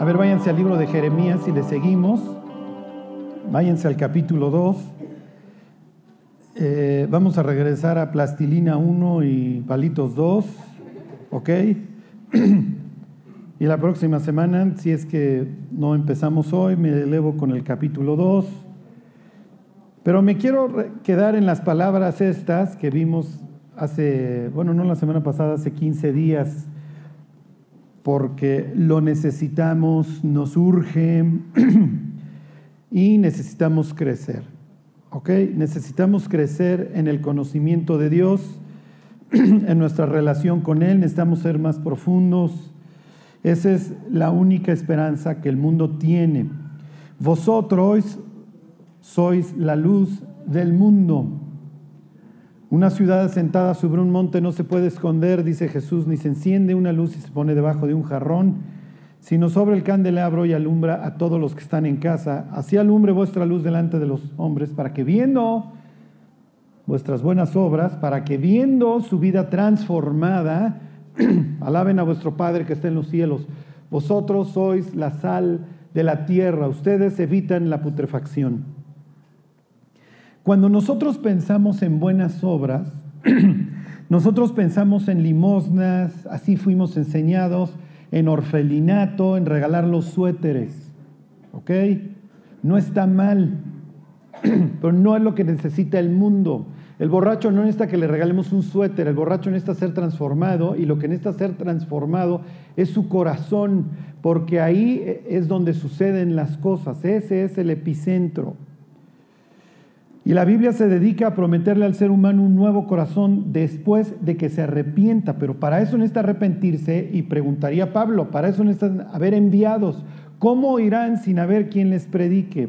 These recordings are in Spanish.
A ver, váyanse al libro de Jeremías y le seguimos. Váyanse al capítulo 2. Eh, vamos a regresar a Plastilina 1 y Palitos 2. ¿Ok? y la próxima semana, si es que no empezamos hoy, me elevo con el capítulo 2. Pero me quiero quedar en las palabras estas que vimos hace, bueno, no la semana pasada, hace 15 días porque lo necesitamos, nos urge y necesitamos crecer. ¿Ok? Necesitamos crecer en el conocimiento de Dios, en nuestra relación con Él, necesitamos ser más profundos. Esa es la única esperanza que el mundo tiene. Vosotros sois la luz del mundo. Una ciudad asentada sobre un monte no se puede esconder, dice Jesús, ni se enciende una luz y se pone debajo de un jarrón, sino sobre el candelabro y alumbra a todos los que están en casa. Así alumbre vuestra luz delante de los hombres, para que viendo vuestras buenas obras, para que viendo su vida transformada, alaben a vuestro Padre que está en los cielos. Vosotros sois la sal de la tierra, ustedes evitan la putrefacción. Cuando nosotros pensamos en buenas obras, nosotros pensamos en limosnas, así fuimos enseñados, en orfelinato, en regalar los suéteres. ¿Ok? No está mal, pero no es lo que necesita el mundo. El borracho no necesita que le regalemos un suéter, el borracho necesita ser transformado y lo que necesita ser transformado es su corazón, porque ahí es donde suceden las cosas, ese es el epicentro. Y la Biblia se dedica a prometerle al ser humano un nuevo corazón después de que se arrepienta, pero para eso necesita arrepentirse y preguntaría Pablo, para eso necesitan haber enviados. ¿Cómo irán sin haber quien les predique?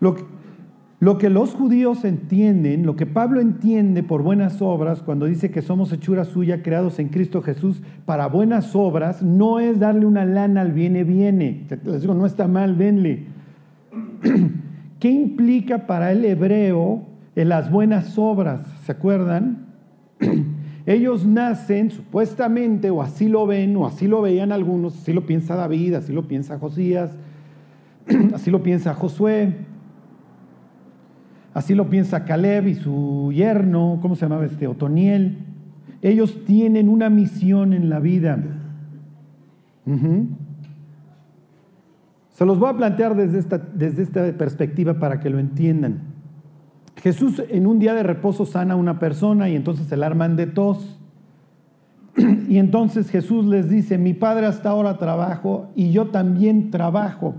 Lo que, lo que los judíos entienden, lo que Pablo entiende por buenas obras, cuando dice que somos hechura suya, creados en Cristo Jesús para buenas obras, no es darle una lana al viene, viene. Les digo, no está mal, denle. ¿Qué implica para el hebreo en las buenas obras? ¿Se acuerdan? Ellos nacen supuestamente, o así lo ven, o así lo veían algunos, así lo piensa David, así lo piensa Josías, así lo piensa Josué, así lo piensa Caleb y su yerno, ¿cómo se llamaba este? Otoniel. Ellos tienen una misión en la vida. Se los voy a plantear desde esta, desde esta perspectiva para que lo entiendan. Jesús en un día de reposo sana a una persona y entonces se la arman de tos. Y entonces Jesús les dice, mi padre hasta ahora trabajo y yo también trabajo.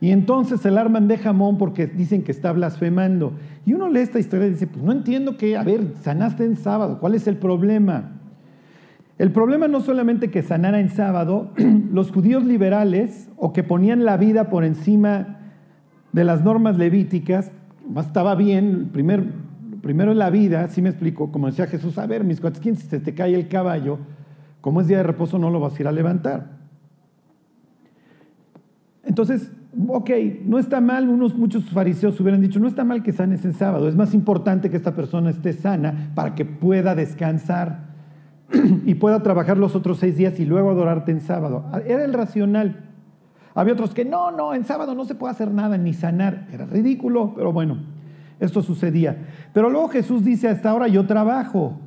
Y entonces se arman de jamón porque dicen que está blasfemando. Y uno lee esta historia y dice, pues no entiendo que, a ver, sanaste en sábado, ¿cuál es el problema? El problema no solamente que sanara en sábado, los judíos liberales o que ponían la vida por encima de las normas levíticas, estaba bien, primer, primero en la vida, así me explico, como decía Jesús, a ver, mis cuates, ¿quién si se te cae el caballo? Como es día de reposo no lo vas a ir a levantar. Entonces, ok, no está mal, unos muchos fariseos hubieran dicho, no está mal que sanes en sábado, es más importante que esta persona esté sana para que pueda descansar. y pueda trabajar los otros seis días y luego adorarte en sábado. Era el racional. Había otros que no, no, en sábado no se puede hacer nada ni sanar. Era ridículo, pero bueno, esto sucedía. Pero luego Jesús dice, hasta ahora yo trabajo.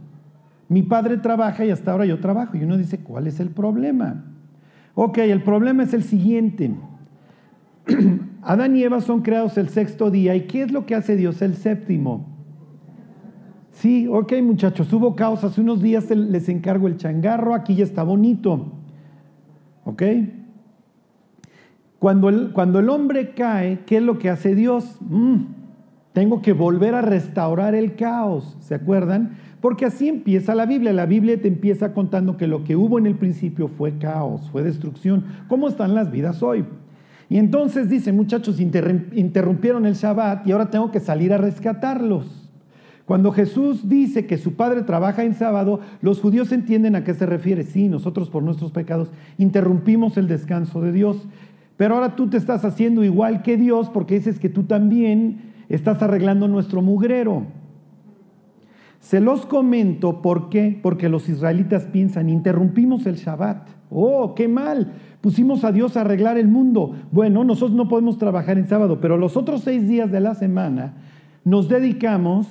Mi padre trabaja y hasta ahora yo trabajo. Y uno dice, ¿cuál es el problema? Ok, el problema es el siguiente. Adán y Eva son creados el sexto día. ¿Y qué es lo que hace Dios el séptimo? Sí, ok muchachos, hubo caos, hace unos días les encargo el changarro, aquí ya está bonito. ¿Ok? Cuando el, cuando el hombre cae, ¿qué es lo que hace Dios? Mm, tengo que volver a restaurar el caos, ¿se acuerdan? Porque así empieza la Biblia. La Biblia te empieza contando que lo que hubo en el principio fue caos, fue destrucción. ¿Cómo están las vidas hoy? Y entonces dice, muchachos, interrumpieron el Shabbat y ahora tengo que salir a rescatarlos. Cuando Jesús dice que su Padre trabaja en sábado, los judíos entienden a qué se refiere. Sí, nosotros por nuestros pecados interrumpimos el descanso de Dios, pero ahora tú te estás haciendo igual que Dios porque dices que tú también estás arreglando nuestro mugrero. Se los comento, ¿por qué? Porque los israelitas piensan, interrumpimos el Shabbat. Oh, qué mal. Pusimos a Dios a arreglar el mundo. Bueno, nosotros no podemos trabajar en sábado, pero los otros seis días de la semana nos dedicamos,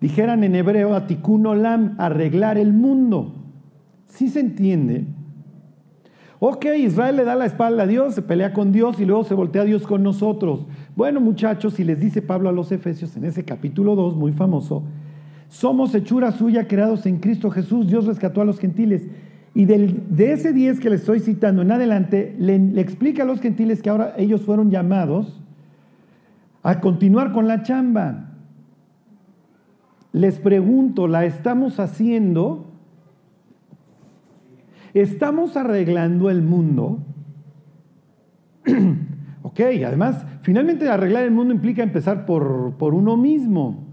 dijeran en hebreo, a tikkun olam, arreglar el mundo. ¿Sí se entiende? Ok, Israel le da la espalda a Dios, se pelea con Dios y luego se voltea a Dios con nosotros. Bueno, muchachos, si les dice Pablo a los Efesios en ese capítulo 2, muy famoso, somos hechura suya creados en Cristo Jesús, Dios rescató a los gentiles. Y de ese 10 que les estoy citando en adelante, le, le explica a los gentiles que ahora ellos fueron llamados a continuar con la chamba. Les pregunto, ¿la estamos haciendo? ¿Estamos arreglando el mundo? ok, además, finalmente arreglar el mundo implica empezar por, por uno mismo.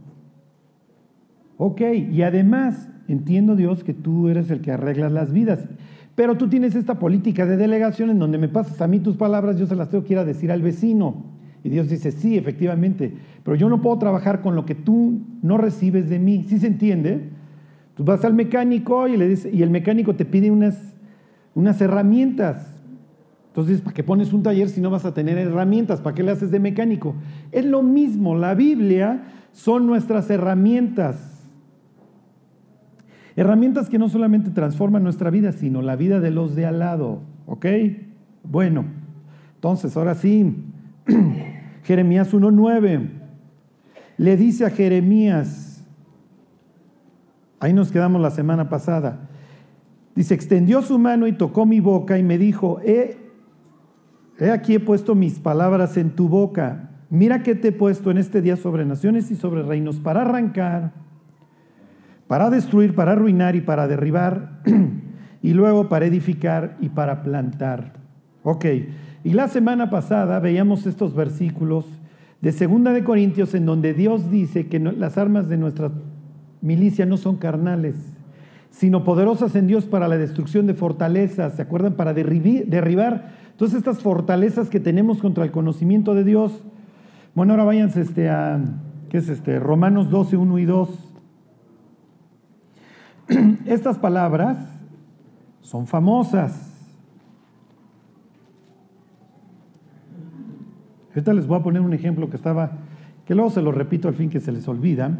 Ok, y además, entiendo Dios que tú eres el que arreglas las vidas, pero tú tienes esta política de delegación en donde me pasas a mí tus palabras, yo se las tengo que ir a decir al vecino. Y Dios dice, sí, efectivamente, pero yo no puedo trabajar con lo que tú no recibes de mí. ¿Sí se entiende? Tú vas al mecánico y, le dice, y el mecánico te pide unas, unas herramientas. Entonces, ¿para qué pones un taller si no vas a tener herramientas? ¿Para qué le haces de mecánico? Es lo mismo, la Biblia son nuestras herramientas. Herramientas que no solamente transforman nuestra vida, sino la vida de los de al lado. ¿Ok? Bueno, entonces ahora sí, Jeremías 1.9 le dice a Jeremías, ahí nos quedamos la semana pasada, dice, extendió su mano y tocó mi boca y me dijo, he, he aquí he puesto mis palabras en tu boca, mira que te he puesto en este día sobre naciones y sobre reinos para arrancar para destruir, para arruinar y para derribar, y luego para edificar y para plantar. Ok, y la semana pasada veíamos estos versículos de Segunda de Corintios en donde Dios dice que las armas de nuestra milicia no son carnales, sino poderosas en Dios para la destrucción de fortalezas, ¿se acuerdan? Para derribar todas estas fortalezas que tenemos contra el conocimiento de Dios. Bueno, ahora váyanse este a, ¿qué es este? Romanos 12, 1 y 2. Estas palabras son famosas. Ahorita les voy a poner un ejemplo que estaba, que luego se lo repito al fin que se les olvida.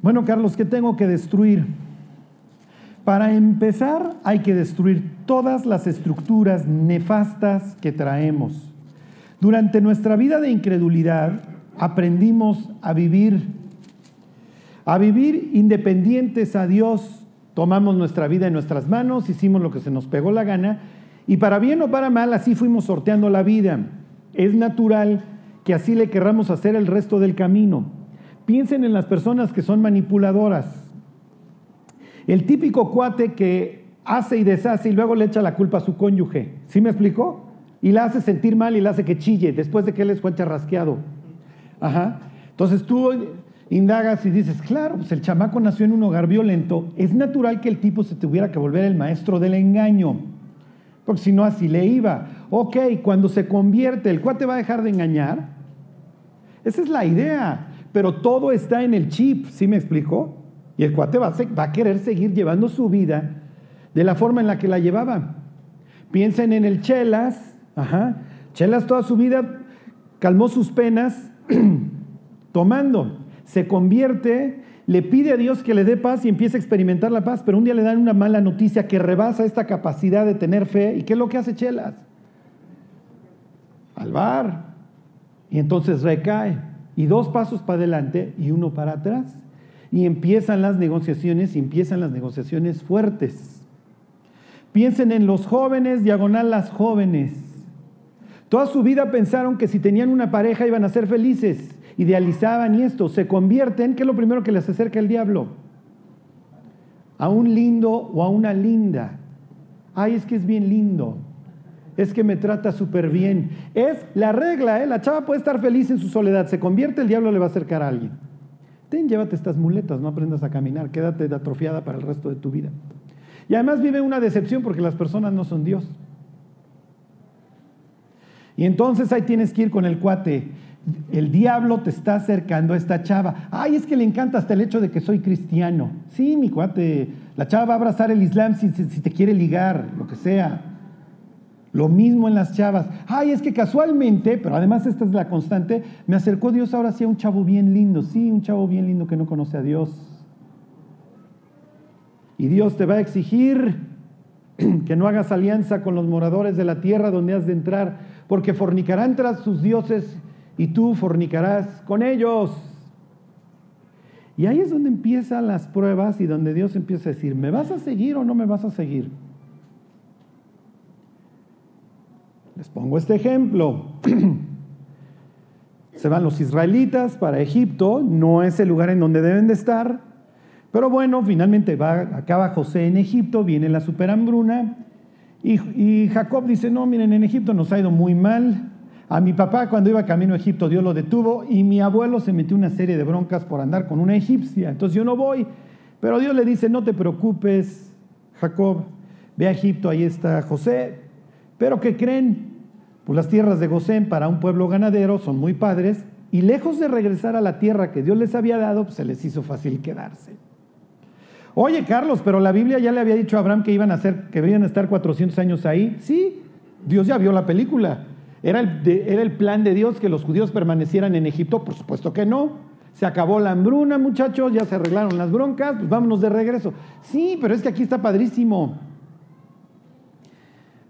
Bueno, Carlos, ¿qué tengo que destruir? Para empezar, hay que destruir todas las estructuras nefastas que traemos. Durante nuestra vida de incredulidad, aprendimos a vivir, a vivir independientes a Dios. Tomamos nuestra vida en nuestras manos, hicimos lo que se nos pegó la gana y para bien o para mal así fuimos sorteando la vida. Es natural que así le querramos hacer el resto del camino. Piensen en las personas que son manipuladoras. El típico cuate que hace y deshace y luego le echa la culpa a su cónyuge. ¿Sí me explicó? Y la hace sentir mal y la hace que chille después de que él les fue rasqueado. Ajá. Entonces tú indagas y dices, claro, pues el chamaco nació en un hogar violento, es natural que el tipo se tuviera que volver el maestro del engaño, porque si no así le iba. Ok, cuando se convierte, ¿el cuate va a dejar de engañar? Esa es la idea, pero todo está en el chip, ¿sí me explicó? Y el cuate va a, va a querer seguir llevando su vida de la forma en la que la llevaba. Piensen en el Chelas, ajá. Chelas toda su vida calmó sus penas tomando. Se convierte, le pide a Dios que le dé paz y empieza a experimentar la paz, pero un día le dan una mala noticia que rebasa esta capacidad de tener fe. ¿Y qué es lo que hace Chelas? Al bar. Y entonces recae. Y dos pasos para adelante y uno para atrás. Y empiezan las negociaciones y empiezan las negociaciones fuertes. Piensen en los jóvenes, diagonal las jóvenes. Toda su vida pensaron que si tenían una pareja iban a ser felices, idealizaban y esto, se convierten, ¿qué es lo primero que les acerca el diablo? A un lindo o a una linda. Ay, es que es bien lindo. Es que me trata súper bien. Es la regla, ¿eh? La chava puede estar feliz en su soledad. Se convierte, el diablo le va a acercar a alguien. Ten, llévate estas muletas, no aprendas a caminar, quédate atrofiada para el resto de tu vida. Y además vive una decepción porque las personas no son Dios. Y entonces ahí tienes que ir con el cuate el diablo te está acercando a esta chava. Ay, es que le encanta hasta el hecho de que soy cristiano. Sí, mi cuate, la chava va a abrazar el Islam si, te quiere ligar, lo que sea. Lo mismo en las chavas. Ay, es que casualmente, pero además esta es la constante, me acercó Dios ahora sí a un chavo bien lindo. Sí, un chavo bien lindo que no conoce a Dios. Y Dios te va a exigir que no hagas alianza con los moradores de la tierra donde has de entrar, porque fornicarán tras sus dioses y tú fornicarás con ellos. Y ahí es donde empiezan las pruebas y donde Dios empieza a decir, ¿me vas a seguir o no me vas a seguir? Les pongo este ejemplo. Se van los israelitas para Egipto, no es el lugar en donde deben de estar, pero bueno, finalmente va, acaba José en Egipto, viene la superhambruna y, y Jacob dice, no, miren, en Egipto nos ha ido muy mal, a mi papá cuando iba camino a Egipto Dios lo detuvo y mi abuelo se metió una serie de broncas por andar con una egipcia. Entonces yo no voy. Pero Dios le dice, no te preocupes, Jacob, ve a Egipto, ahí está José. Pero ¿qué creen? Pues las tierras de Gosén para un pueblo ganadero son muy padres y lejos de regresar a la tierra que Dios les había dado, pues se les hizo fácil quedarse. Oye, Carlos, pero la Biblia ya le había dicho a Abraham que iban a, hacer, que a estar 400 años ahí. Sí, Dios ya vio la película. ¿Era el, plan de Dios que los judíos permanecieran en Egipto? Por supuesto que no. Se acabó la hambruna, muchachos, ya se arreglaron las broncas, pues vámonos de regreso. Sí, pero es que aquí está padrísimo.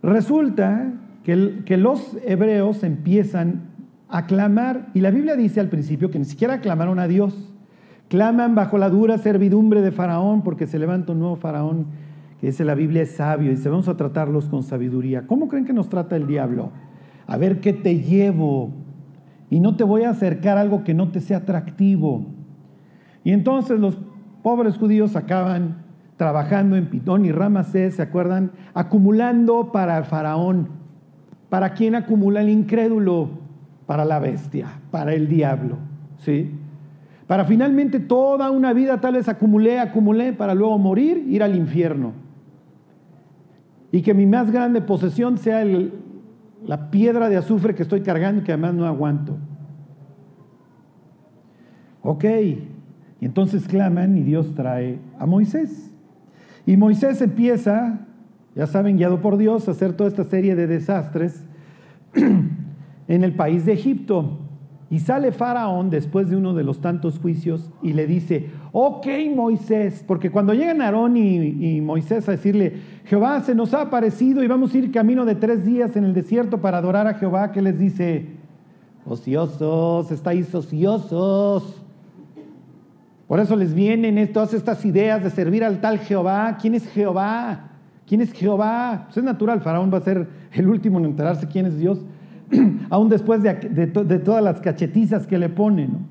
Resulta que, que los hebreos empiezan a clamar, y la Biblia dice al principio que ni siquiera clamaron a Dios, claman bajo la dura servidumbre de Faraón, porque se levanta un nuevo Faraón, que dice la Biblia es sabio, y se vamos a tratarlos con sabiduría. ¿Cómo creen que nos trata el diablo? A ver qué te llevo. Y no te voy a acercar algo que no te sea atractivo. Y entonces los pobres judíos acaban trabajando en Pitón y Ramasés, ¿se acuerdan? Acumulando para el faraón. ¿Para quién acumula el incrédulo? Para la bestia, para el diablo, ¿sí? Para finalmente toda una vida tal vez acumulé, acumulé, para luego morir, ir al infierno. Y que mi más grande posesión sea el, la piedra de azufre que estoy cargando y que además no aguanto. Ok, y entonces claman y Dios trae a Moisés. Y Moisés empieza, ya saben, guiado por Dios, a hacer toda esta serie de desastres en el país de Egipto. Y sale Faraón después de uno de los tantos juicios y le dice, ok Moisés, porque cuando llegan Aarón y, Moisés a decirle, Jehová se nos ha aparecido y vamos a ir camino de tres días en el desierto para adorar a Jehová, ¿qué les dice? Ociosos, estáis ociosos. Por eso les vienen todas estas ideas de servir al tal Jehová. ¿Quién es Jehová? ¿Quién es Jehová? Pues es natural, Faraón va a ser el último en enterarse quién es Dios. aún después de, todas las cachetizas que le ponen.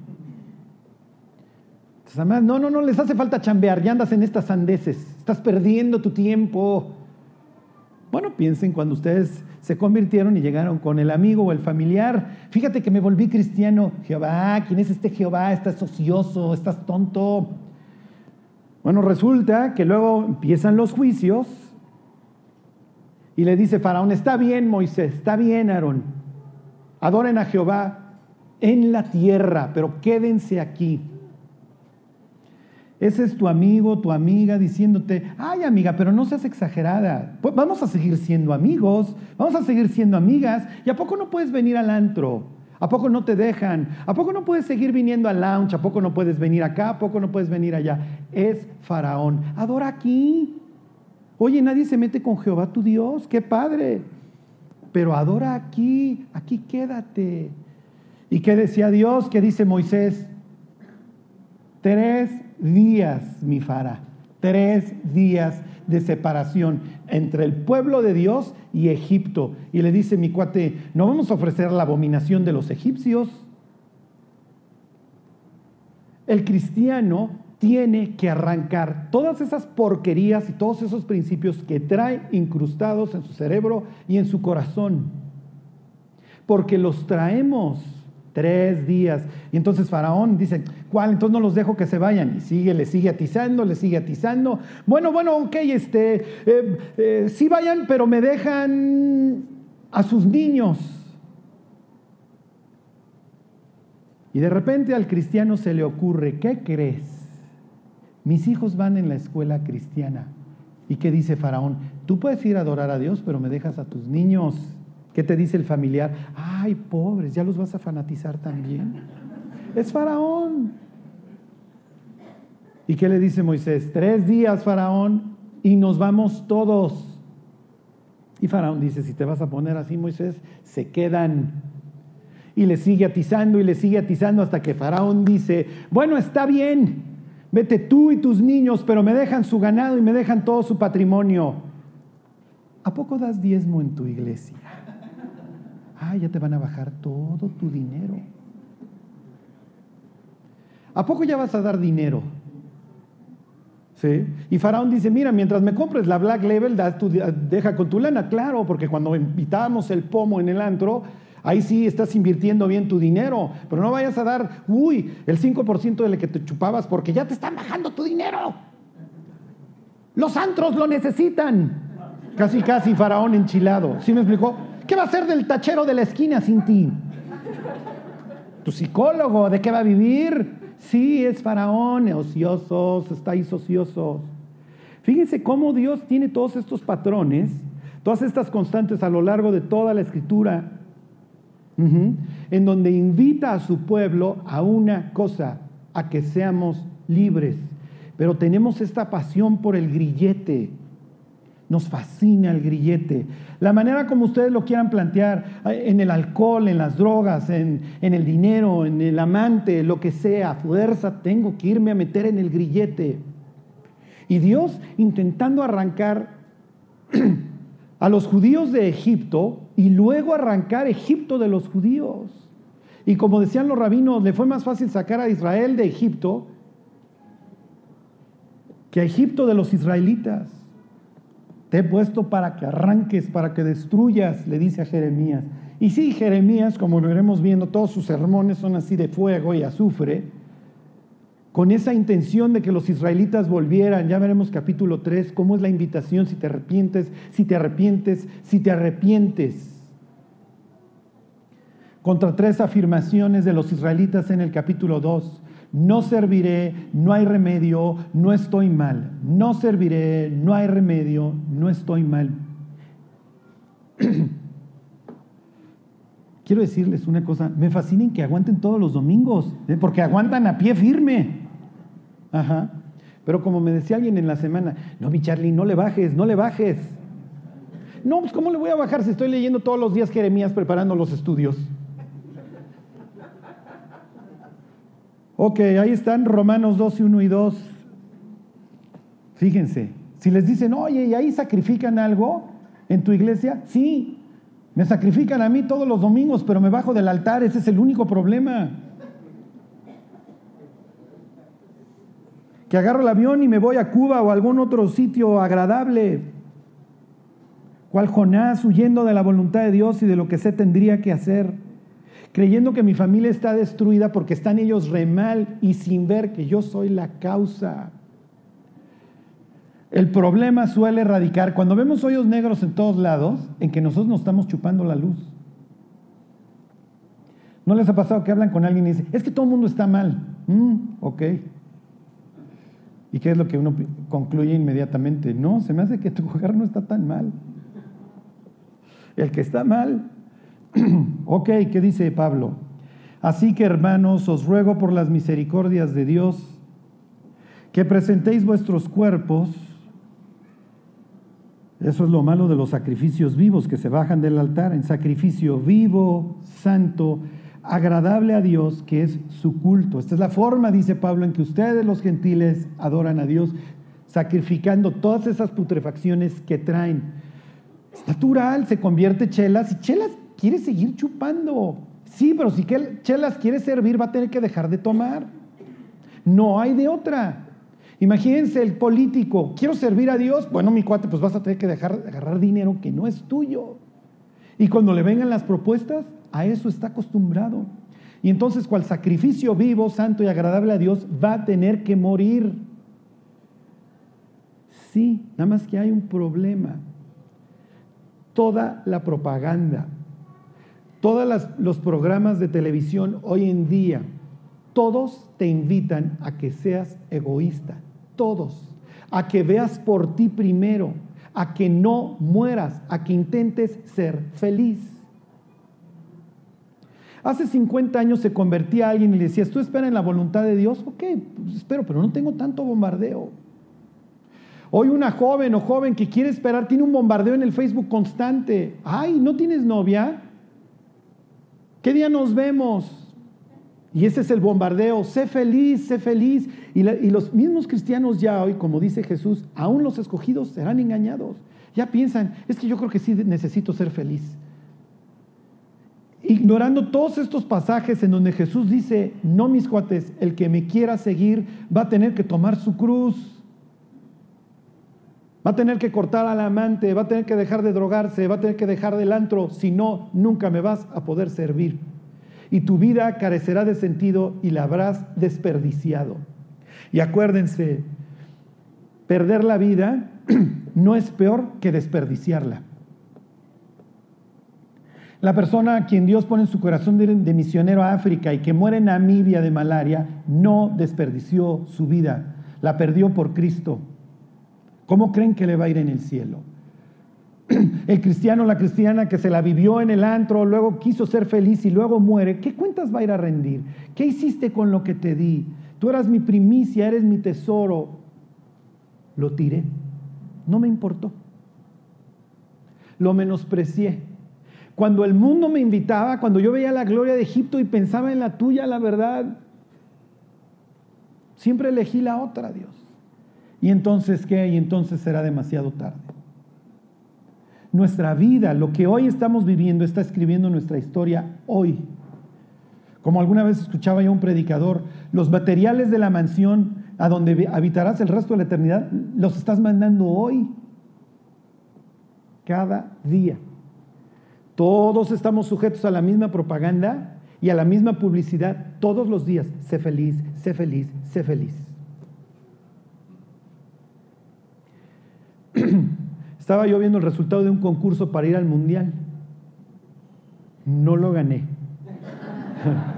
¿no? no, no, les hace falta chambear, ya andas en estas sandeces, estás perdiendo tu tiempo. Bueno, piensen cuando ustedes se convirtieron y llegaron con el amigo o el familiar. Fíjate que me volví cristiano. Jehová, ¿quién es este Jehová? Estás ocioso, estás tonto. Bueno, resulta que luego empiezan los juicios y le dice Faraón, está bien Moisés, está bien Aarón, Adoren a Jehová en la tierra, pero quédense aquí. Ese es tu amigo, tu amiga diciéndote, ay amiga, pero no seas exagerada. Vamos a seguir siendo amigos, vamos a seguir siendo amigas. ¿Y a poco no puedes venir al antro? ¿A poco no te dejan? ¿A poco no puedes seguir viniendo al lounge? ¿A poco no puedes venir acá? ¿A poco no puedes venir allá? Es faraón. Adora aquí. Oye, nadie se mete con Jehová tu Dios. ¡Qué padre! Pero adora aquí, aquí quédate. ¿Y qué decía Dios? ¿Qué dice Moisés? Tres días, mi fara, tres días de separación entre el pueblo de Dios y Egipto. Y le dice mi cuate, no vamos a ofrecer la abominación de los egipcios. El cristiano tiene que arrancar todas esas porquerías y todos esos principios que trae incrustados en su cerebro y en su corazón. Porque los traemos tres días. Y entonces Faraón dice, ¿cuál? Entonces no los dejo que se vayan. Y sigue, le sigue atizando, le sigue atizando. Bueno, bueno, ok, este, eh, eh, sí vayan, pero me dejan a sus niños. Y de repente al cristiano se le ocurre, ¿qué crees? Mis hijos van en la escuela cristiana. ¿Y qué dice Faraón? Tú puedes ir a adorar a Dios, pero me dejas a tus niños. ¿Qué te dice el familiar? Ay, pobres, ya los vas a fanatizar también. Es Faraón. ¿Y qué le dice Moisés? Tres días, Faraón, y nos vamos todos. Y Faraón dice, si te vas a poner así, Moisés, se quedan. Y le sigue atizando y le sigue atizando hasta que Faraón dice, bueno, está bien, vete tú y tus niños, pero me dejan su ganado y me dejan todo su patrimonio. ¿A poco das diezmo en tu iglesia? Ah, ya te van a bajar todo tu dinero. ¿A poco ya vas a dar dinero? ¿Sí? Y Faraón dice, mira, mientras me compres la Black Label, deja con tu lana, claro, porque cuando invitábamos el pomo en el antro, ahí sí estás invirtiendo bien tu dinero, pero no vayas a dar, uy, el 5% de lo que te chupabas porque ya te están bajando tu dinero. Los antros lo necesitan. Casi, casi Faraón enchilado. ¿Sí me explicó? ¿Qué va a hacer del tachero de la esquina sin ti? ¿Tu psicólogo de qué va a vivir? Sí, es faraón, ociosos, estáis ociosos. Fíjense cómo Dios tiene todos estos patrones, todas estas constantes a lo largo de toda la escritura, en donde invita a su pueblo a una cosa, a que seamos libres. Pero tenemos esta pasión por el grillete. Nos fascina el grillete. La manera como ustedes lo quieran plantear, eh, en el alcohol, en las drogas, en, en, el dinero, en el amante, lo que sea, fuerza, tengo que irme a meter en el grillete. Y Dios intentando arrancar a los judíos de Egipto y luego arrancar Egipto de los judíos. Y como decían los rabinos, le fue más fácil sacar a Israel de Egipto que a Egipto de los israelitas. Te he puesto para que arranques, para que destruyas, le dice a Jeremías. Y sí, Jeremías, como lo iremos viendo, todos sus sermones son así de fuego y azufre, con esa intención de que los israelitas volvieran. Ya veremos capítulo 3, cómo es la invitación si te arrepientes, si te arrepientes, si te arrepientes. Contra tres afirmaciones de los israelitas en el capítulo 2 no serviré, no hay remedio, no estoy mal. No serviré, no hay remedio, no estoy mal. Quiero decirles una cosa, me fascinen que aguanten todos los domingos, ¿eh? porque aguantan a pie firme. Ajá. Pero como me decía alguien en la semana, no, mi Charlie, no le bajes, no le bajes. No, pues ¿cómo le voy a bajar si estoy leyendo todos los días Jeremías preparando los estudios? Ok, ahí están Romanos 12, 1 y 2. Fíjense, si les dicen, oye, ¿y ahí sacrifican algo en tu iglesia? Sí, me sacrifican a mí todos los domingos, pero me bajo del altar, ese es el único problema. Que agarro el avión y me voy a Cuba o a algún otro sitio agradable. ¿Cuál Jonás huyendo de la voluntad de Dios y de lo que se tendría que hacer? creyendo que mi familia está destruida porque están ellos re mal y sin ver que yo soy la causa. El problema suele radicar cuando vemos hoyos negros en todos lados, en que nosotros nos estamos chupando la luz. ¿No les ha pasado que hablan con alguien y dicen, es que todo el mundo está mal? Mm, ok. ¿Y qué es lo que uno concluye inmediatamente? No, se me hace que tu hogar no está tan mal. El que está mal ok, ¿qué dice Pablo? Así que hermanos, os ruego por las misericordias de Dios que presentéis vuestros cuerpos. Eso es lo malo de los sacrificios vivos que se bajan del altar, en sacrificio vivo, santo, agradable a Dios, que es su culto. Esta es la forma, dice Pablo, en que ustedes los gentiles adoran a Dios, sacrificando todas esas putrefacciones que traen. Es natural, se convierte chelas y chelas quiere seguir chupando. Sí, pero si Chelas quiere servir, va a tener que dejar de tomar. No hay de otra. Imagínense el político, quiero servir a Dios, bueno, mi cuate, pues vas a tener que dejar de agarrar dinero que no es tuyo. Y cuando le vengan las propuestas, a eso está acostumbrado. Y entonces, cual sacrificio vivo, santo y agradable a Dios, va a tener que morir. Sí, nada más que hay un problema. Toda la propaganda, todos los programas de televisión hoy en día todos te invitan a que seas egoísta, todos, a que veas por ti primero, a que no mueras, a que intentes ser feliz. Hace 50 años se convertía a alguien y le decías, ¿tú esperas en la voluntad de Dios? Ok, pues espero, pero no tengo tanto bombardeo. Hoy una joven o joven que quiere esperar tiene un bombardeo en el Facebook constante. Ay, ¿no tienes novia? ¿Qué día nos vemos? Y ese es el bombardeo. Sé feliz, sé feliz. Y, los mismos cristianos ya hoy, como dice Jesús, aún los escogidos serán engañados. Ya piensan, es que yo creo que sí necesito ser feliz ignorando todos estos pasajes en donde Jesús dice, no mis cuates, el que me quiera seguir va a tener que tomar su cruz, va a tener que cortar al amante, va a tener que dejar de drogarse, va a tener que dejar del antro, si no, nunca me vas a poder servir. Y tu vida carecerá de sentido y la habrás desperdiciado. Y acuérdense, perder la vida no es peor que desperdiciarla. La persona a quien Dios pone en su corazón de, misionero a África y que muere en Namibia de malaria, no desperdició su vida, la perdió por Cristo. ¿Cómo creen que le va a ir en el cielo? El cristiano, la cristiana que se la vivió en el antro, luego quiso ser feliz y luego muere, ¿qué cuentas va a ir a rendir? ¿Qué hiciste con lo que te di? Tú eras mi primicia, eres mi tesoro. Lo tiré. No me importó. Lo menosprecié cuando el mundo me invitaba, cuando yo veía la gloria de Egipto y pensaba en la tuya, la verdad, siempre elegí la otra, Dios. Y entonces, ¿qué? Y entonces será demasiado tarde. Nuestra vida, lo que hoy estamos viviendo, está escribiendo nuestra historia hoy. Como alguna vez escuchaba yo un predicador, los materiales de la mansión a donde habitarás el resto de la eternidad, los estás mandando hoy, cada día. Todos estamos sujetos a la misma propaganda y a la misma publicidad todos los días. Sé feliz, sé feliz, sé feliz. Estaba yo viendo el resultado de un concurso para ir al mundial. No lo gané.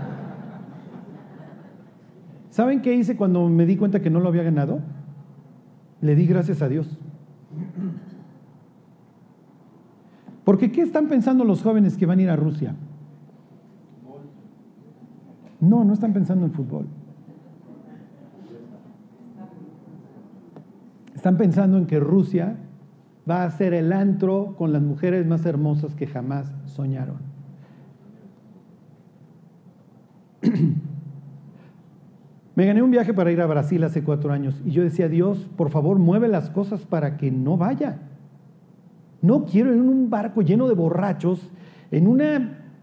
¿Saben qué hice cuando me di cuenta que no lo había ganado? Le di gracias a Dios. Porque ¿qué están pensando los jóvenes que van a ir a Rusia? No, no están pensando en fútbol. Están pensando en que Rusia va a ser el antro con las mujeres más hermosas que jamás soñaron. Me gané un viaje para ir a Brasil hace cuatro años y yo decía, Dios, por favor, mueve las cosas para que no vaya. No quiero en un barco lleno de borrachos, en una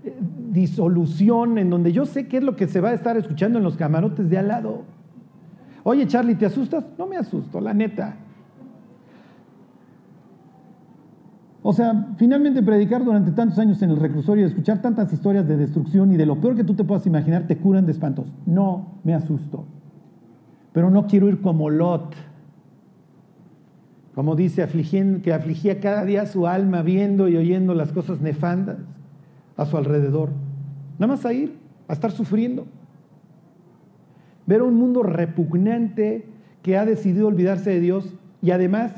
eh, disolución en donde yo sé qué es lo que se va a estar escuchando en los camarotes de al lado. Oye, Charlie, ¿te asustas? No me asusto, la neta. O sea, finalmente predicar durante tantos años en el reclusorio y escuchar tantas historias de destrucción y de lo peor que tú te puedas imaginar te curan de espantos. No me asusto. Pero no quiero ir como Lot como dice, que afligía cada día su alma viendo y oyendo las cosas nefandas a su alrededor. Nada más a ir, a estar sufriendo. Ver un mundo repugnante que ha decidido olvidarse de Dios y además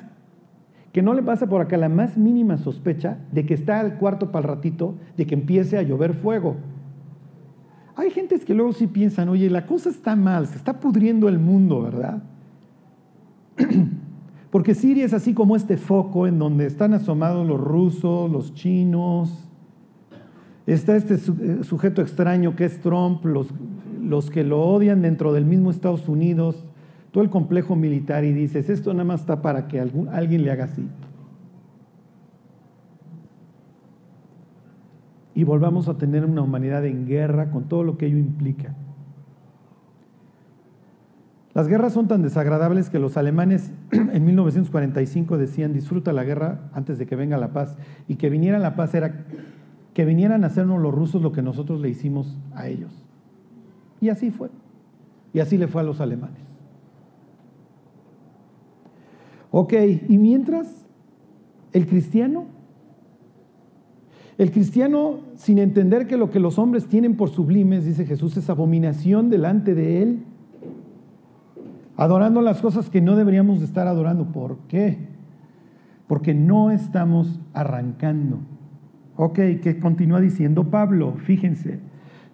que no le pasa por acá la más mínima sospecha de que está al cuarto para el ratito de que empiece a llover fuego. Hay gentes que luego sí piensan, oye, la cosa está mal, se está pudriendo el mundo, ¿verdad? Porque Siria es así como este foco en donde están asomados los rusos, los chinos, está este eh, sujeto extraño que es Trump, los, los que lo odian dentro del mismo Estados Unidos, todo el complejo militar y dices, esto nada más está para que alguien le haga así. Y volvamos a tener una humanidad en guerra con todo lo que ello implica. Las guerras son tan desagradables que los alemanes en 1945 decían disfruta la guerra antes de que venga la paz y que viniera la paz era que vinieran a hacernos los rusos lo que nosotros le hicimos a ellos. Y así fue. Y así le fue a los alemanes. Ok, y mientras el cristiano, El cristiano, sin entender que lo que los hombres tienen por sublimes, dice Jesús, es abominación delante de Él, adorando las cosas que no deberíamos estar adorando. ¿Por qué? Porque no estamos arrancando. Ok, que continúa diciendo Pablo, fíjense,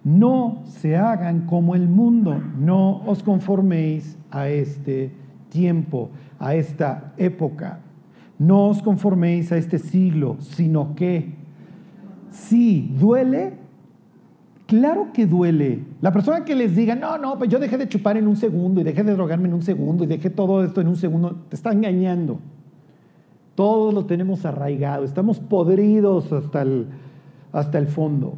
no se hagan como el mundo, no os conforméis a este tiempo, a esta época, no os conforméis a este siglo, sino que Sí, duele. Claro que duele. La persona que les diga, no, no, pues yo dejé de chupar en un segundo y dejé de drogarme en un segundo y dejé todo esto en un segundo, te está engañando. Todos lo tenemos arraigado, estamos podridos hasta el, hasta el fondo.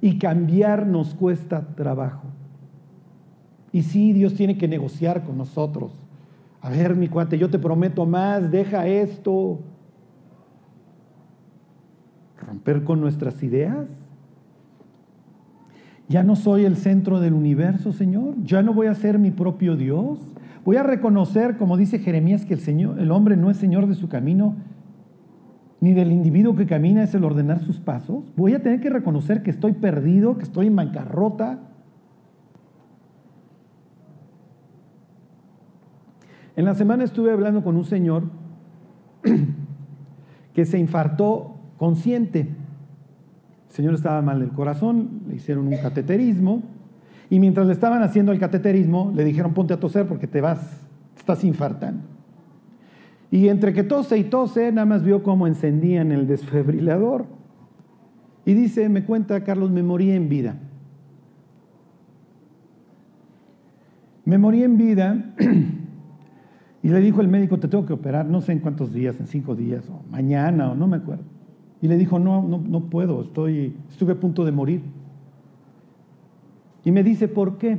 Y cambiar nos cuesta trabajo. Y sí, Dios tiene que negociar con nosotros. A ver, mi cuate, yo te prometo más, deja esto, romper con nuestras ideas. Ya no soy el centro del universo, Señor. Ya no voy a ser mi propio Dios. Voy a reconocer, como dice Jeremías, que el, Señor, el hombre no es Señor de su camino, ni del individuo que camina es el ordenar sus pasos. Voy a tener que reconocer que estoy perdido, que estoy en bancarrota. En la semana estuve hablando con un señor que se infartó consciente. El señor estaba mal del corazón, le hicieron un cateterismo y mientras le estaban haciendo el cateterismo le dijeron ponte a toser porque te vas, estás infartando. Y entre que tose y tose, nada más vio cómo encendían el desfibrilador. Y dice, me cuenta Carlos, me morí en vida. Me morí en vida y le dijo el médico, te tengo que operar, no sé en cuántos días, en cinco días, o mañana, o no me acuerdo. Y le dijo, no, no, no puedo, estoy, estuve a punto de morir. Y me dice, ¿por qué?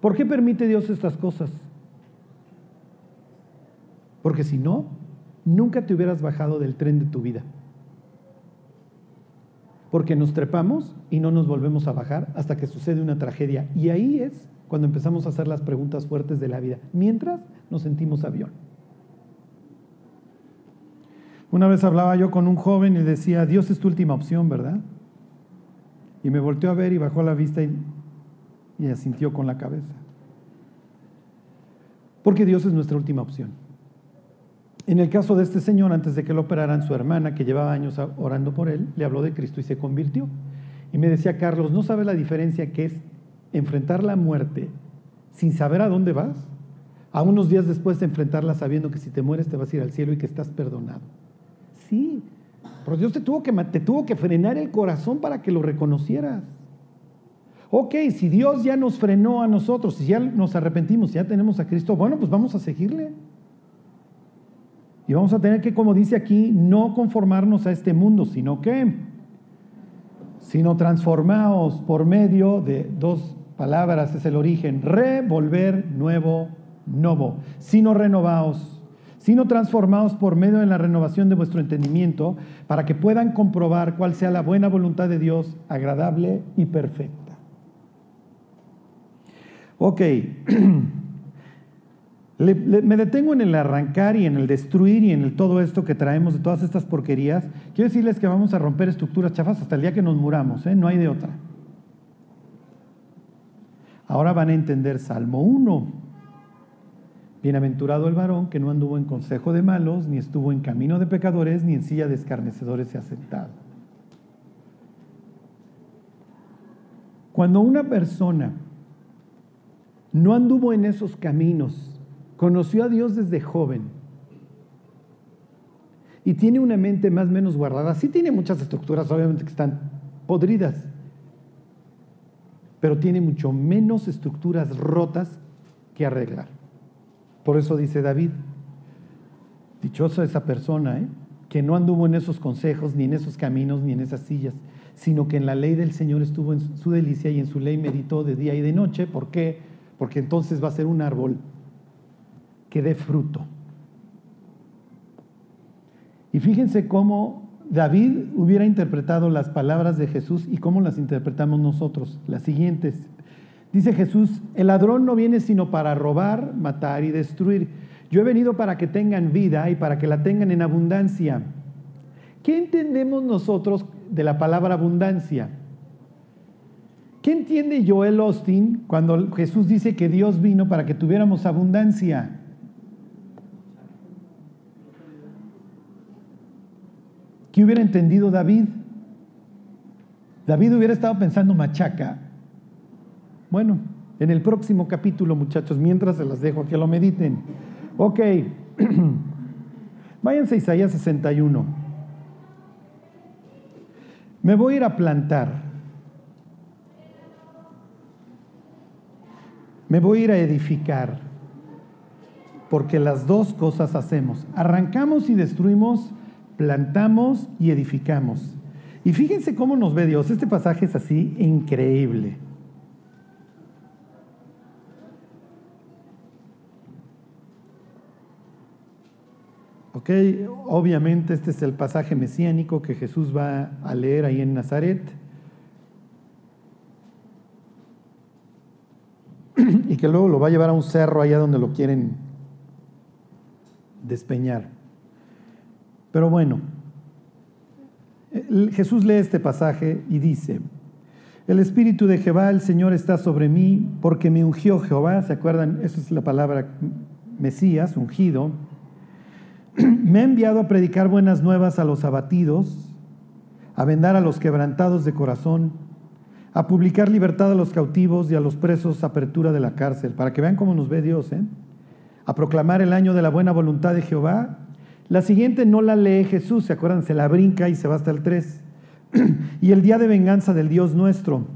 ¿Por qué permite Dios estas cosas? Porque si no, nunca te hubieras bajado del tren de tu vida. Porque nos trepamos y no nos volvemos a bajar hasta que sucede una tragedia. Y ahí es cuando empezamos a hacer las preguntas fuertes de la vida, mientras nos sentimos avión. Una vez hablaba yo con un joven y decía, Dios es tu última opción, ¿verdad? Y me volteó a ver y bajó la vista y, y asintió con la cabeza. Porque Dios es nuestra última opción. En el caso de este señor, antes de que lo operaran, su hermana, que llevaba años orando por él, le habló de Cristo y se convirtió. Y me decía, Carlos, ¿no sabes la diferencia que es enfrentar la muerte sin saber a dónde vas? A unos días después de enfrentarla sabiendo que si te mueres te vas a ir al cielo y que estás perdonado. Sí, pero Dios te tuvo, que, te tuvo que frenar el corazón para que lo reconocieras. Ok, si Dios ya nos frenó a nosotros, si ya nos arrepentimos, si ya tenemos a Cristo, bueno, pues vamos a seguirle. Y vamos a tener que, como dice aquí, no conformarnos a este mundo, sino que, sino transformados por medio de dos palabras, es el origen, revolver nuevo, novo, sino renovaos sino transformados por medio de la renovación de vuestro entendimiento, para que puedan comprobar cuál sea la buena voluntad de Dios, agradable y perfecta. Ok, me detengo en el arrancar y en el destruir y en el todo esto que traemos de todas estas porquerías. Quiero decirles que vamos a romper estructuras chafas hasta el día que nos muramos, ¿eh? no hay de otra. Ahora van a entender Salmo 1 Bienaventurado el varón que no anduvo en consejo de malos, ni estuvo en camino de pecadores, ni en silla de escarnecedores se ha. Cuando una persona no anduvo en esos caminos, conoció a Dios desde joven y tiene una mente más o menos guardada, sí tiene muchas estructuras obviamente que están podridas, pero tiene mucho menos estructuras rotas que arreglar. Por eso dice David, dichosa esa persona, ¿eh? que no anduvo en esos consejos, ni en esos caminos, ni en esas sillas, sino que en la ley del Señor estuvo en su delicia y en su ley meditó de día y de noche. ¿Por qué? Porque entonces va a ser un árbol que dé fruto. Y fíjense cómo David hubiera interpretado las palabras de Jesús y cómo las interpretamos nosotros, las siguientes. Dice Jesús, el ladrón no viene sino para robar, matar y destruir. Yo he venido para que tengan vida y para que la tengan en abundancia. ¿Qué entendemos nosotros de la palabra abundancia. ¿Qué entiende Joel Austin cuando Jesús dice que Dios vino para que tuviéramos abundancia? ¿Qué hubiera entendido David? David hubiera estado pensando machaca. Bueno, en el próximo capítulo, muchachos, mientras se las dejo que lo mediten. Ok, váyanse a Isaías 61. Me voy a ir a plantar. Me voy a ir a edificar. Porque las dos cosas hacemos. Arrancamos y destruimos, plantamos y edificamos. Y fíjense cómo nos ve Dios. Este pasaje es así increíble. Obviamente este es el pasaje mesiánico que Jesús va a leer ahí en Nazaret. y que luego lo va a llevar a un cerro allá donde lo quieren despeñar. Pero bueno, Jesús lee este pasaje y dice, el Espíritu de Jehová, el Señor, está sobre mí porque me ungió Jehová, ¿se acuerdan? Esa es la palabra Mesías, ungido. Me ha enviado a predicar buenas nuevas a los abatidos, a vendar a los quebrantados de corazón, a publicar libertad a los cautivos y a los presos apertura de la cárcel, para que vean cómo nos ve Dios, ¿eh? a proclamar el año de la buena voluntad de Jehová. La siguiente no la lee Jesús, ¿se acuerdan? Se la brinca y se va hasta el 3. y el día de venganza del Dios nuestro.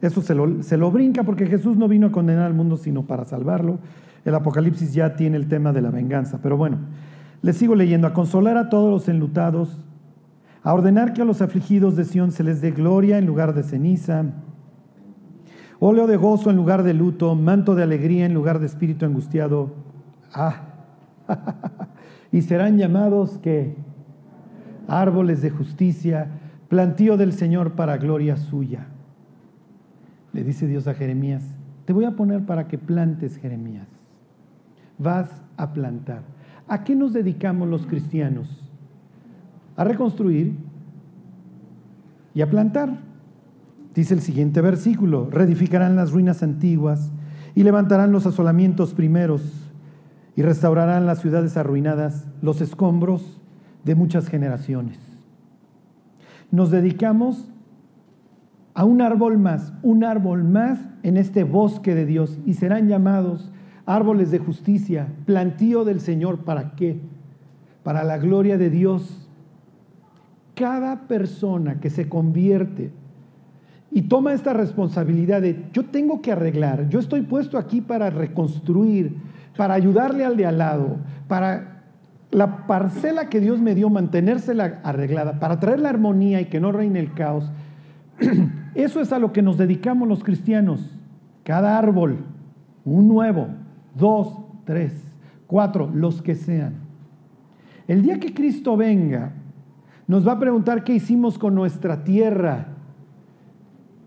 Eso se lo, se lo brinca porque Jesús no vino a condenar al mundo sino para salvarlo. El Apocalipsis ya tiene el tema de la venganza. Pero bueno, les sigo leyendo. A consolar a todos los enlutados a ordenar que a los afligidos de Sión se les dé gloria en lugar de ceniza, óleo de gozo en lugar de luto, manto de alegría en lugar de espíritu angustiado. Ah, y serán llamados que árboles de justicia, plantío del Señor para gloria suya. Le dice Dios a Jeremías, te voy a poner para que plantes, Jeremías. Vas a plantar. ¿A qué nos dedicamos los cristianos? a reconstruir y a plantar. Dice el siguiente versículo, reedificarán las ruinas antiguas y levantarán los asolamientos primeros y restaurarán las ciudades arruinadas, los escombros de muchas generaciones. Nos dedicamos a un árbol más, un árbol más en este bosque de Dios y serán llamados árboles de justicia, plantío del Señor, ¿para qué? Para la gloria de Dios cada persona que se convierte y toma esta responsabilidad de yo tengo que arreglar, yo estoy puesto aquí para reconstruir, para ayudarle al de al lado, para la parcela que Dios me dio mantenérsela arreglada, para traer la armonía y que no reine el caos. Eso es a lo que nos dedicamos los cristianos. Cada árbol, un nuevo, dos, tres, cuatro, los que sean. El día que Cristo venga, nos va a preguntar qué hicimos con nuestra tierra.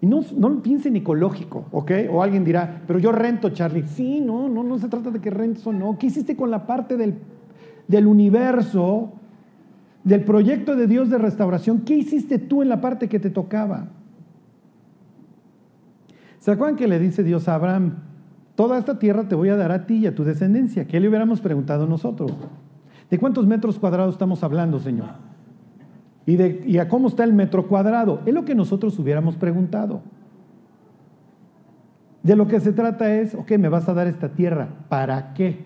Y no, no lo piensen ecológico, ¿ok? O alguien dirá, pero yo rento, Charlie. Sí, no, no, no se trata de que rentes o no. ¿Qué hiciste con la parte del, del universo, del proyecto de Dios de restauración? ¿Qué hiciste tú en la parte que te tocaba? ¿Se acuerdan que le dice Dios a Abraham, toda esta tierra te voy a dar a ti y a tu descendencia? ¿Qué le hubiéramos preguntado nosotros? ¿De cuántos metros cuadrados estamos hablando, Señor? y, a cómo está el metro cuadrado. Es lo que nosotros hubiéramos preguntado. De lo que se trata es, ok, me vas a dar esta tierra, ¿para qué?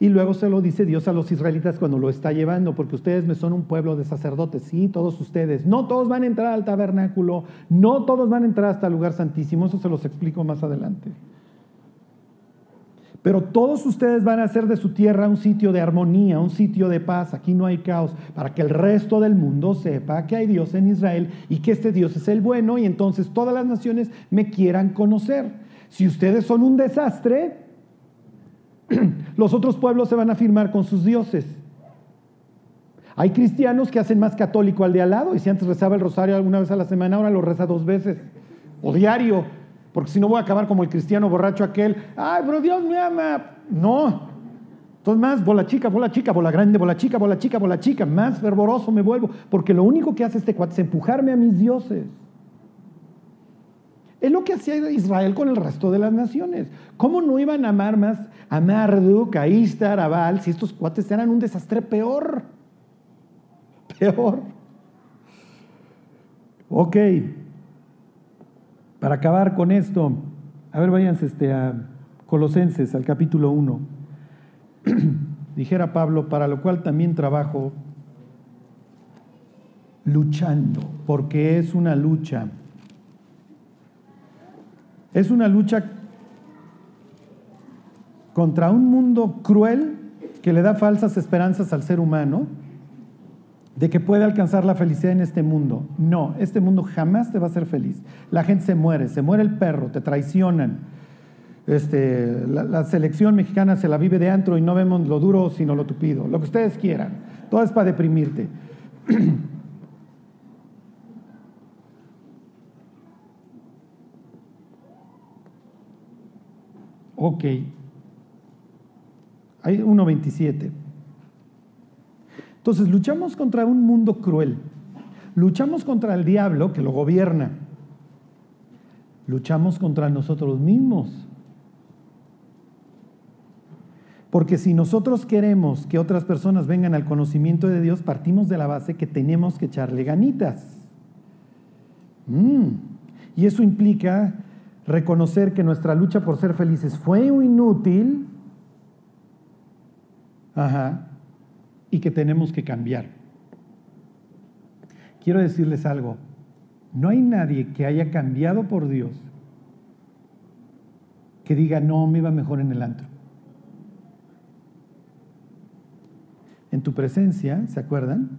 Y luego se lo dice Dios a los israelitas cuando lo está llevando, porque ustedes me son un pueblo de sacerdotes, sí, todos ustedes. No todos van a entrar al tabernáculo, no todos van a entrar hasta el lugar santísimo, eso se los explico más adelante. Pero todos ustedes van a hacer de su tierra un sitio de armonía, un sitio de paz. Aquí no hay caos, para que el resto del mundo sepa que hay Dios en Israel y que este Dios es el bueno y entonces todas las naciones me quieran conocer. Si ustedes son un desastre, los otros pueblos se van a firmar con sus dioses. Hay cristianos que hacen más católico al de al lado y si antes rezaba el rosario alguna vez a la semana, ahora lo reza dos veces o diario porque si no voy a acabar como el cristiano borracho aquel, ay, pero Dios me ama. No. Entonces más bola chica, bola chica, bola grande, bola chica, bola chica, bola chica, más fervoroso me vuelvo, porque lo único que hace este cuate es empujarme a mis dioses. Es lo que hacía Israel con el resto de las naciones. ¿Cómo no iban a amar más a Marduk, a Istar, a Baal, si estos cuates eran un desastre peor? Peor. Ok. Para acabar con esto, a ver, váyanse este, a Colosenses, al capítulo 1. Dijera Pablo, para lo cual también trabajo luchando, porque es una lucha es una lucha contra un mundo cruel que le da falsas esperanzas al ser humano de que puede alcanzar la felicidad en este mundo. No, este mundo jamás te va a hacer feliz. La gente se muere, se muere el perro, te traicionan. Este, la, la, selección mexicana se la vive de antro y no vemos lo duro sino lo tupido, lo que ustedes quieran. Todo es para deprimirte. Ok. Hay 1.27. Entonces, luchamos contra un mundo cruel. Luchamos contra el diablo que lo gobierna. Luchamos contra nosotros mismos. Porque si nosotros queremos que otras personas vengan al conocimiento de Dios, partimos de la base que tenemos que echarle ganitas. Mm. Y eso implica reconocer que nuestra lucha por ser felices fue inútil y que tenemos que cambiar. Quiero decirles algo, no hay nadie que haya cambiado por Dios que diga, no, me iba mejor en el antro. En tu presencia, ¿se acuerdan?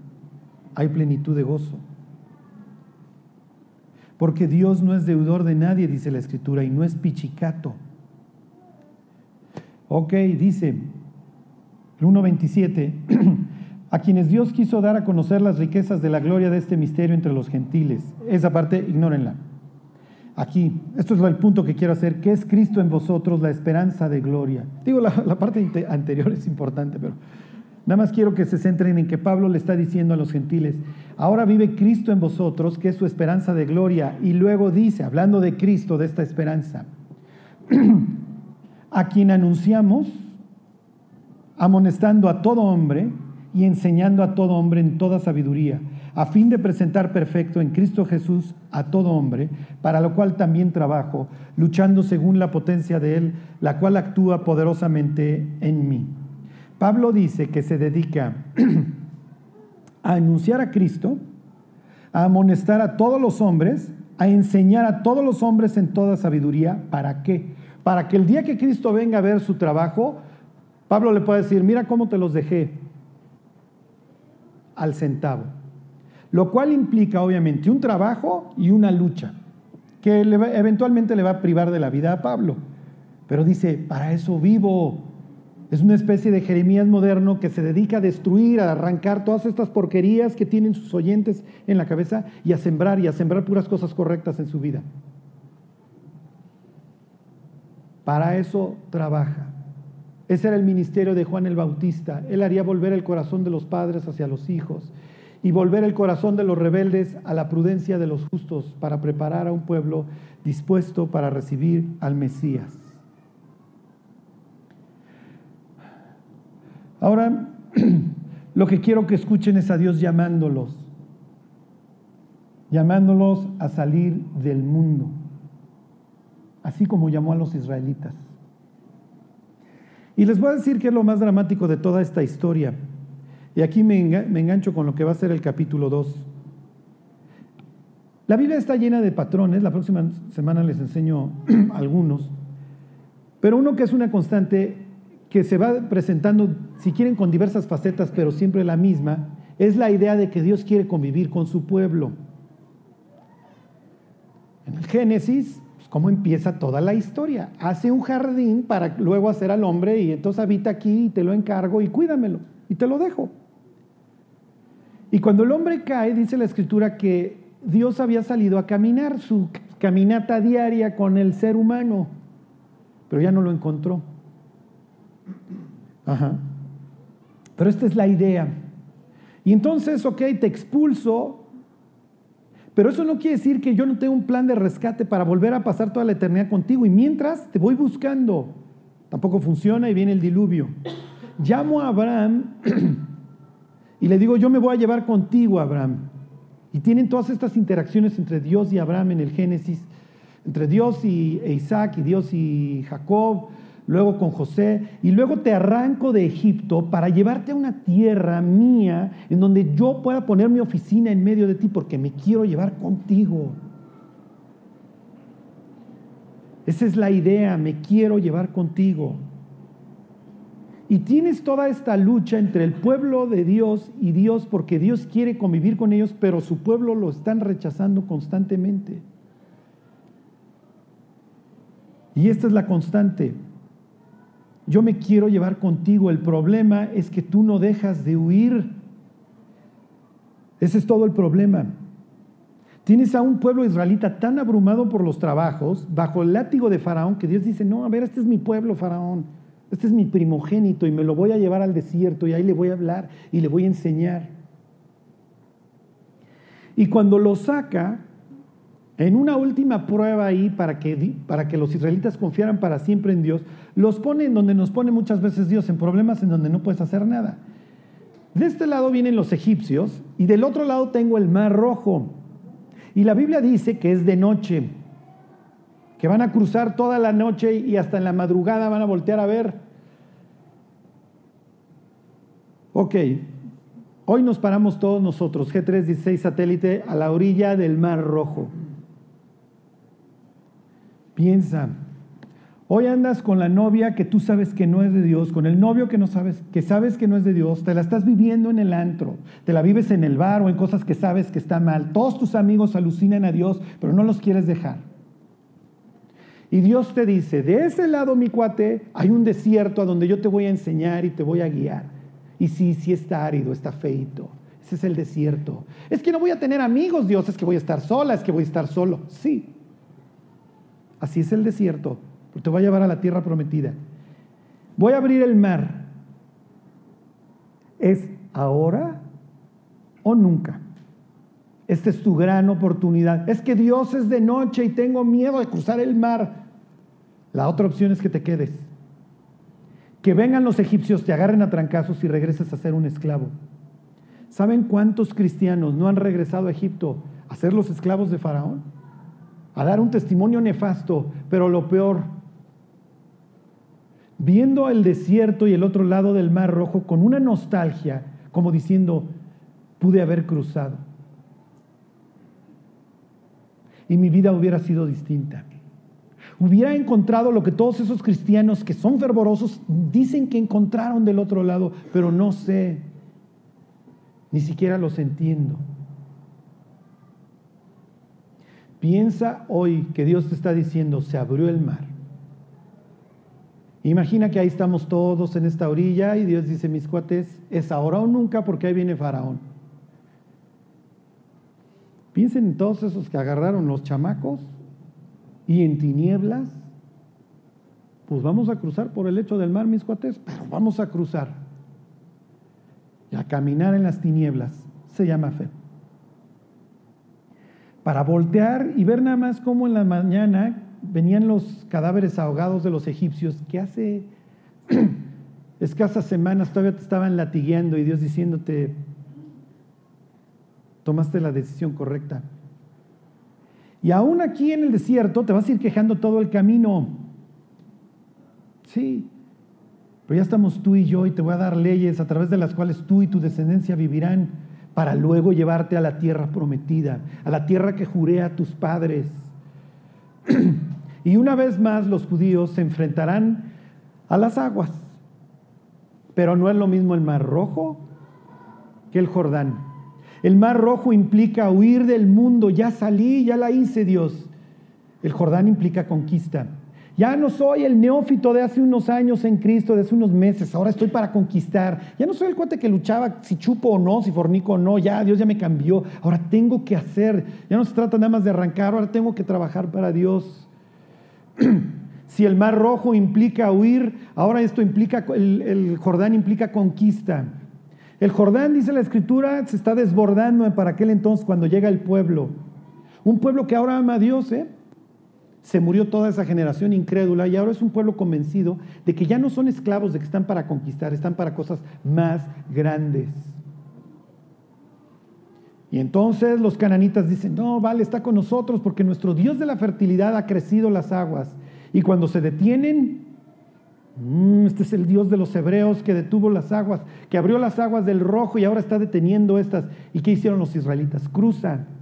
Hay plenitud de gozo porque Dios no es deudor de nadie, dice la escritura, y no es pichicato. Ok, dice el 1.27, a quienes Dios quiso dar a conocer las riquezas de la gloria de este misterio entre los gentiles. Esa parte, ignórenla. Aquí, esto es el punto que quiero hacer, ¿qué es Cristo en vosotros, la esperanza de gloria? Digo, la parte anterior es importante, pero Nada más quiero que se centren en que Pablo le está diciendo a los gentiles, ahora vive Cristo en vosotros, que es su esperanza de gloria. Y luego dice, hablando de Cristo, de esta esperanza, a quien anunciamos, amonestando a todo hombre y enseñando a todo hombre en toda sabiduría, a fin de presentar perfecto en Cristo Jesús a todo hombre, para lo cual también trabajo, luchando según la potencia de Él, la cual actúa poderosamente en mí. Pablo dice que se dedica a anunciar a Cristo, a amonestar a todos los hombres, a enseñar a todos los hombres en toda sabiduría. ¿Para qué? Para que el día que Cristo venga a ver su trabajo, Pablo le pueda decir, mira cómo te los dejé al centavo. Lo cual implica obviamente un trabajo y una lucha, que eventualmente le va a privar de la vida a Pablo. Pero dice, para eso vivo, es una especie de Jeremías moderno que se dedica a destruir, a arrancar todas estas porquerías que tienen sus oyentes en la cabeza y a sembrar y a sembrar puras cosas correctas en su vida. Para eso trabaja. Ese era el ministerio de Juan el Bautista. Él haría volver el corazón de los padres hacia los hijos y volver el corazón de los rebeldes a la prudencia de los justos para preparar a un pueblo dispuesto para recibir al Mesías. Ahora, lo que quiero que escuchen es a Dios llamándolos, llamándolos a salir del mundo, así como llamó a los israelitas. Y les voy a decir que es lo más dramático de toda esta historia. Y aquí me, engancho con lo que va a ser el capítulo 2. La Biblia está llena de patrones, la próxima semana les enseño algunos, pero uno que es una constante que se va presentando, si quieren, con diversas facetas, pero siempre la misma, es la idea de que Dios quiere convivir con su pueblo. En el Génesis, pues, ¿cómo empieza toda la historia? Hace un jardín para luego hacer al hombre y entonces habita aquí y te lo encargo y cuídamelo y te lo dejo. Y cuando el hombre cae, dice la escritura que Dios había salido a caminar su caminata diaria con el ser humano, pero ya no lo encontró. Ajá. Pero esta es la idea. Y entonces, ok, te expulso, pero eso no quiere decir que yo no tengo un plan de rescate para volver a pasar toda la eternidad contigo. Y mientras te voy buscando, tampoco funciona y viene el diluvio. Llamo a Abraham y le digo, yo me voy a llevar contigo, Abraham. Y tienen todas estas interacciones entre Dios y Abraham en el Génesis, entre Dios y Isaac y Dios y Jacob, luego con José, y luego te arranco de Egipto para llevarte a una tierra mía en donde yo pueda poner mi oficina en medio de ti porque me quiero llevar contigo. Esa es la idea, me quiero llevar contigo. Y tienes toda esta lucha entre el pueblo de Dios y Dios porque Dios quiere convivir con ellos, pero su pueblo lo están rechazando constantemente. Y esta es la constante yo me quiero llevar contigo. El problema es que tú no dejas de huir. Ese es todo el problema. Tienes a un pueblo israelita tan abrumado por los trabajos, bajo el látigo de Faraón, que Dios dice, no, a ver, este es mi pueblo, Faraón, este es mi primogénito y me lo voy a llevar al desierto y ahí le voy a hablar y le voy a enseñar. Y cuando lo saca, en una última prueba ahí para que, para que los israelitas confiaran para siempre en Dios, los pone en donde nos pone muchas veces Dios, en problemas en donde no puedes hacer nada. De este lado vienen los egipcios y del otro lado tengo el mar rojo. Y la Biblia dice que es de noche, que van a cruzar toda la noche y hasta en la madrugada van a voltear a ver. Ok, hoy nos paramos todos nosotros, G316 satélite, a la orilla del mar rojo. Piensa, hoy andas con la novia que tú sabes que no es de Dios, con el novio que no sabes, que sabes que no es de Dios, te la estás viviendo en el antro, te la vives en el bar o en cosas que sabes que está mal. Todos tus amigos alucinan a Dios, pero no los quieres dejar. Y Dios te dice, de ese lado, mi cuate, hay un desierto a donde yo te voy a enseñar y te voy a guiar. Y sí, sí está árido, está feito. Ese es el desierto. Es que no voy a tener amigos, Dios, es que voy a estar sola, es que voy a estar solo. Sí, Así es el desierto, porque te va a llevar a la tierra prometida. Voy a abrir el mar. ¿Es ahora o nunca? Esta es tu gran oportunidad. Es que Dios es de noche y tengo miedo de cruzar el mar. La otra opción es que te quedes. Que vengan los egipcios, te agarren a trancazos y regreses a ser un esclavo. ¿Saben cuántos cristianos no han regresado a Egipto a ser los esclavos de Faraón? A dar un testimonio nefasto, pero lo peor, viendo el desierto y el otro lado del mar rojo con una nostalgia, como diciendo, pude haber cruzado. Y mi vida hubiera sido distinta. Hubiera encontrado lo que todos esos cristianos que son fervorosos dicen que encontraron del otro lado, pero no sé, ni siquiera los entiendo. Piensa hoy que Dios te está diciendo, se abrió el mar. Imagina que ahí estamos todos en esta orilla y Dios dice, mis cuates, es ahora o nunca porque ahí viene Faraón. Piensen en todos esos que agarraron los chamacos y en tinieblas. Pues vamos a cruzar por el lecho del mar, mis cuates, pero vamos a cruzar. Y a caminar en las tinieblas se llama fe para voltear y ver nada más cómo en la mañana venían los cadáveres ahogados de los egipcios, que hace escasas semanas todavía te estaban latigueando y Dios diciéndote, tomaste la decisión correcta. Y aún aquí en el desierto te vas a ir quejando todo el camino. Sí, pero ya estamos tú y yo y te voy a dar leyes a través de las cuales tú y tu descendencia vivirán para luego llevarte a la tierra prometida, a la tierra que juré a tus padres. y una vez más los judíos se enfrentarán a las aguas, pero no es lo mismo el mar rojo que el Jordán. El mar rojo implica huir del mundo, ya salí, ya la hice Dios. El Jordán implica conquista. Ya no soy el neófito de hace unos años en Cristo, de hace unos meses. Ahora estoy para conquistar. Ya no soy el cuate que luchaba si chupo o no, si fornico o no. Ya Dios ya me cambió. Ahora tengo que hacer. Ya no se trata nada más de arrancar. Ahora tengo que trabajar para Dios. si el mar rojo implica huir, ahora esto implica, el, el Jordán implica conquista. El Jordán, dice la escritura, se está desbordando para aquel entonces cuando llega el pueblo. Un pueblo que ahora ama a Dios, ¿eh? Se murió toda esa generación incrédula y ahora es un pueblo convencido de que ya no son esclavos, de que están para conquistar, están para cosas más grandes. Y entonces los cananitas dicen, no, vale, está con nosotros porque nuestro Dios de la fertilidad ha crecido las aguas. Y cuando se detienen, mm, este es el Dios de los hebreos que detuvo las aguas, que abrió las aguas del rojo y ahora está deteniendo estas. ¿Y qué hicieron los israelitas? Cruzan.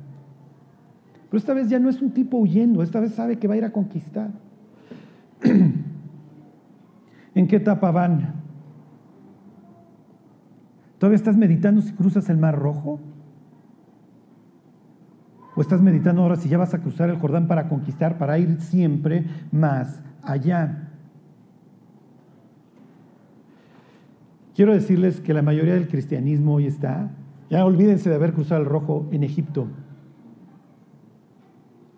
Pero esta vez ya no es un tipo huyendo, esta vez sabe que va a ir a conquistar. ¿En qué etapa van? ¿Todavía estás meditando si cruzas el mar rojo? ¿O estás meditando ahora si ya vas a cruzar el Jordán para conquistar, para ir siempre más allá? Quiero decirles que la mayoría del cristianismo hoy está, ya olvídense de haber cruzado el rojo en Egipto.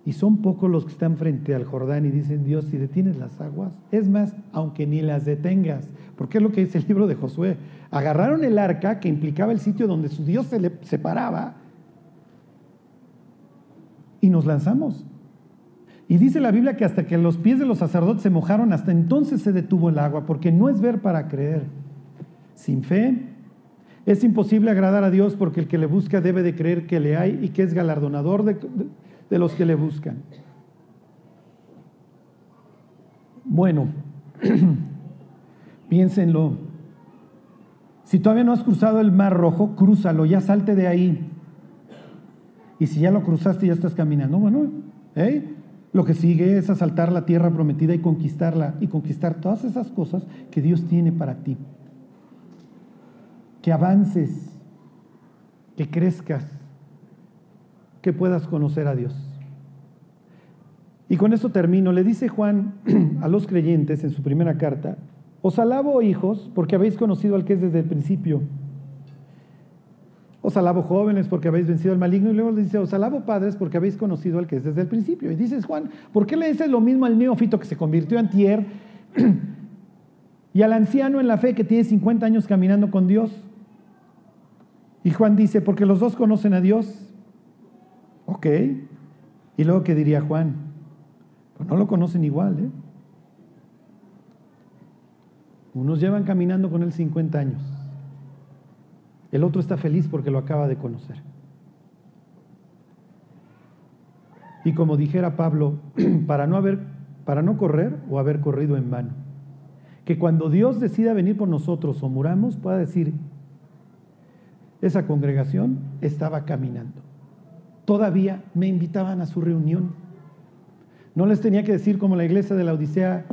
Y son pocos los que están frente al Jordán y dicen, Dios, si detienes las aguas, es más, aunque ni las detengas, porque es lo que dice el libro de Josué. Agarraron el arca, que implicaba el sitio donde su Dios se le separaba, y nos lanzamos. Y dice la Biblia que hasta que los pies de los sacerdotes se mojaron, hasta entonces se detuvo el agua, porque no es ver para creer. Sin fe es imposible agradar a Dios porque el que le busca debe de creer que le hay y que es galardonador de, de los que le buscan. Bueno, piénsenlo. Si todavía no has cruzado el mar rojo, crúzalo, ya salte de ahí. Y si ya lo cruzaste, ya estás caminando. Bueno, ¿eh? lo que sigue es asaltar la tierra prometida y conquistarla y conquistar todas esas cosas que Dios tiene para ti. Que avances, que crezcas, que puedas conocer a Dios. Y con esto termino. Le dice Juan a los creyentes en su primera carta, os alabo, hijos, porque habéis conocido al que es desde el principio. Os alabo jóvenes porque habéis vencido al maligno. Y luego le dice, os alabo padres porque habéis conocido al que es desde el principio. Y dices, Juan, ¿por qué le dices lo mismo al neófito que se convirtió en tier y al anciano en la fe que tiene 50 años caminando con Dios? Y Juan dice, porque los dos conocen a Dios. Ok. Y luego, ¿qué diría Juan? Pues no lo conocen igual, ¿eh? Unos llevan caminando con él 50 años. El otro está feliz porque lo acaba de conocer. Y como dijera Pablo, para no haber para no correr o haber corrido en vano. Que cuando Dios decida venir por nosotros o muramos, pueda decir, esa congregación estaba caminando. Todavía me invitaban a su reunión. No les tenía que decir como la iglesia de la Odisea,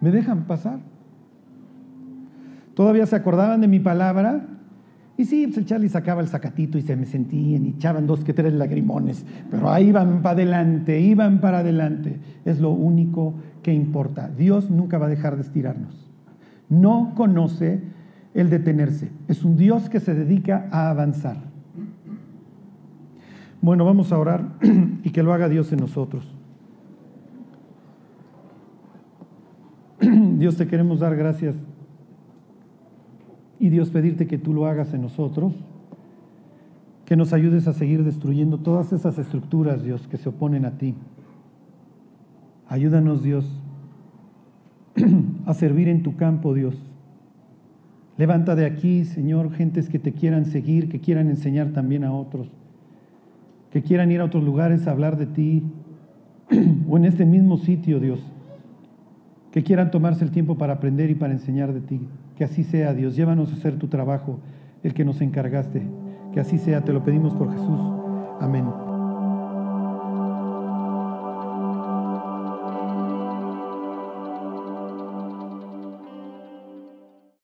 ¿me dejan pasar? Todavía se acordaban de mi palabra y sí, pues el Charlie sacaba el sacatito y se me sentían y echaban dos que tres lagrimones, pero ahí iban para adelante, iban para adelante. Es lo único que importa. Dios nunca va a dejar de estirarnos. No conoce el detenerse. Es un Dios que se dedica a avanzar. Bueno, vamos a orar y que lo haga Dios en nosotros. Dios te queremos dar gracias y Dios pedirte que tú lo hagas en nosotros, que nos ayudes a seguir destruyendo todas esas estructuras, Dios, que se oponen a ti. Ayúdanos, Dios, a servir en tu campo, Dios. Levanta de aquí, Señor, gentes que te quieran seguir, que quieran enseñar también a otros, que quieran ir a otros lugares a hablar de ti, o en este mismo sitio, Dios, que quieran tomarse el tiempo para aprender y para enseñar de ti. Que así sea, Dios. Llévanos a hacer tu trabajo, el que nos encargaste. Que así sea, te lo pedimos por Jesús. Amén.